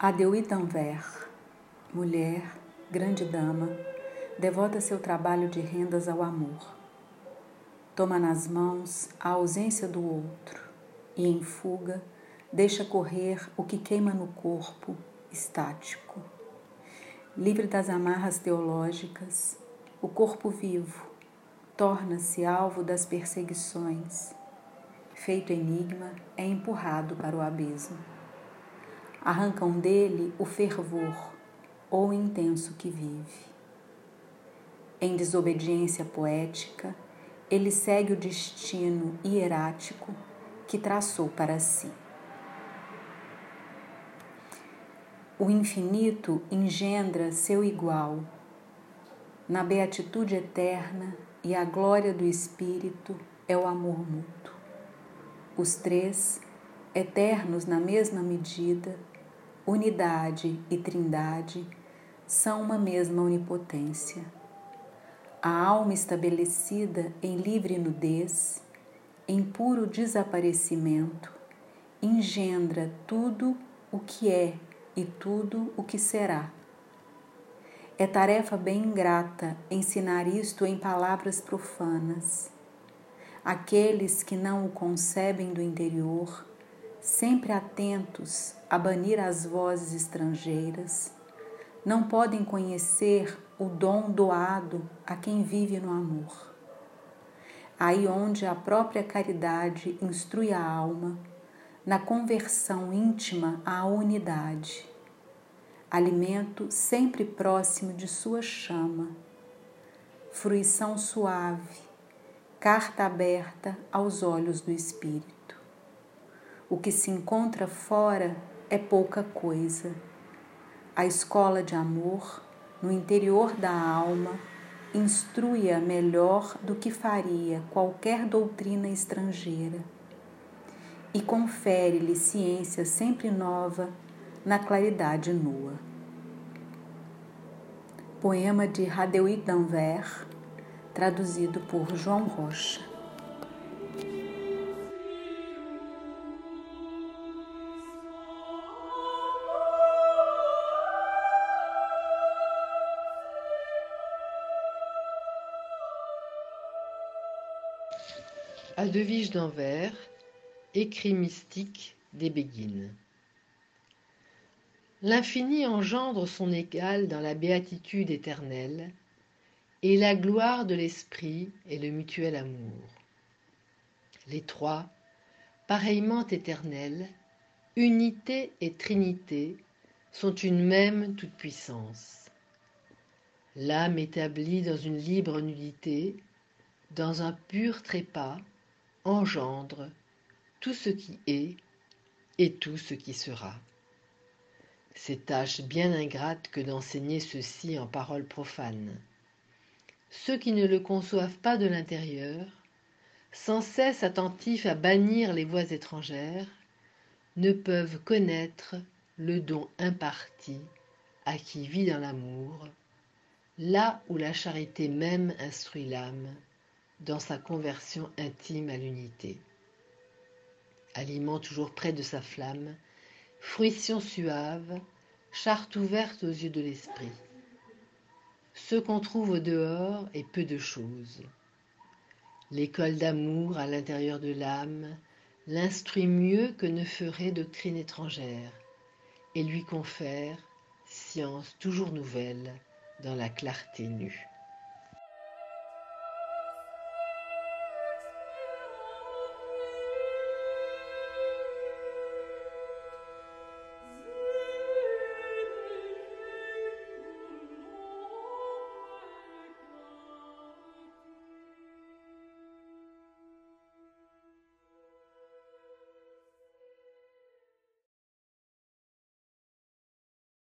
Adeuí Danvers, mulher, grande dama, devota seu trabalho de rendas ao amor. Toma nas mãos a ausência do outro e, em fuga, deixa correr o que queima no corpo, estático. Livre das amarras teológicas, o corpo vivo torna-se alvo das perseguições. Feito enigma, é empurrado para o abismo arrancam dele o fervor ou intenso que vive. Em desobediência poética, ele segue o destino hierático que traçou para si. O infinito engendra seu igual. Na beatitude eterna e a glória do Espírito é o amor mútuo. Os três, eternos na mesma medida, unidade e trindade são uma mesma onipotência. A alma estabelecida em livre nudez, em puro desaparecimento, engendra tudo o que é e tudo o que será. É tarefa bem ingrata ensinar isto em palavras profanas. Aqueles que não o concebem do interior sempre atentos a banir as vozes estrangeiras, não podem conhecer o dom doado a quem vive no amor. Aí onde a própria caridade instrui a alma, na conversão íntima à unidade, alimento sempre próximo de sua chama, fruição suave, carta aberta aos olhos do Espírito. O que se encontra fora é pouca coisa. A escola de amor, no interior da alma, instrui-a melhor do que faria qualquer doutrina estrangeira e confere-lhe ciência sempre nova na claridade nua. Poema de Radeuil Danvers, traduzido por João Rocha. À Devige d'Anvers, écrit mystique des Béguines. L'infini engendre son égal dans la béatitude éternelle, et la gloire de l'esprit est le mutuel amour. Les trois, pareillement éternels, unité et trinité, sont une même toute-puissance. L'âme établie dans une libre nudité, dans un pur trépas, engendre tout ce qui est et tout ce qui sera. C'est tâche bien ingrate que d'enseigner ceci en paroles profanes. Ceux qui ne le conçoivent pas de l'intérieur, sans cesse attentifs à bannir les voix étrangères, ne peuvent connaître le don imparti à qui vit dans l'amour, là où la charité même instruit l'âme, dans sa conversion intime à l'unité. Aliment toujours près de sa flamme, fruition suave, charte ouverte aux yeux de l'esprit. Ce qu'on trouve au dehors est peu de choses. L'école d'amour à l'intérieur de l'âme l'instruit mieux que ne ferait doctrine étrangère et lui confère science toujours nouvelle dans la clarté nue.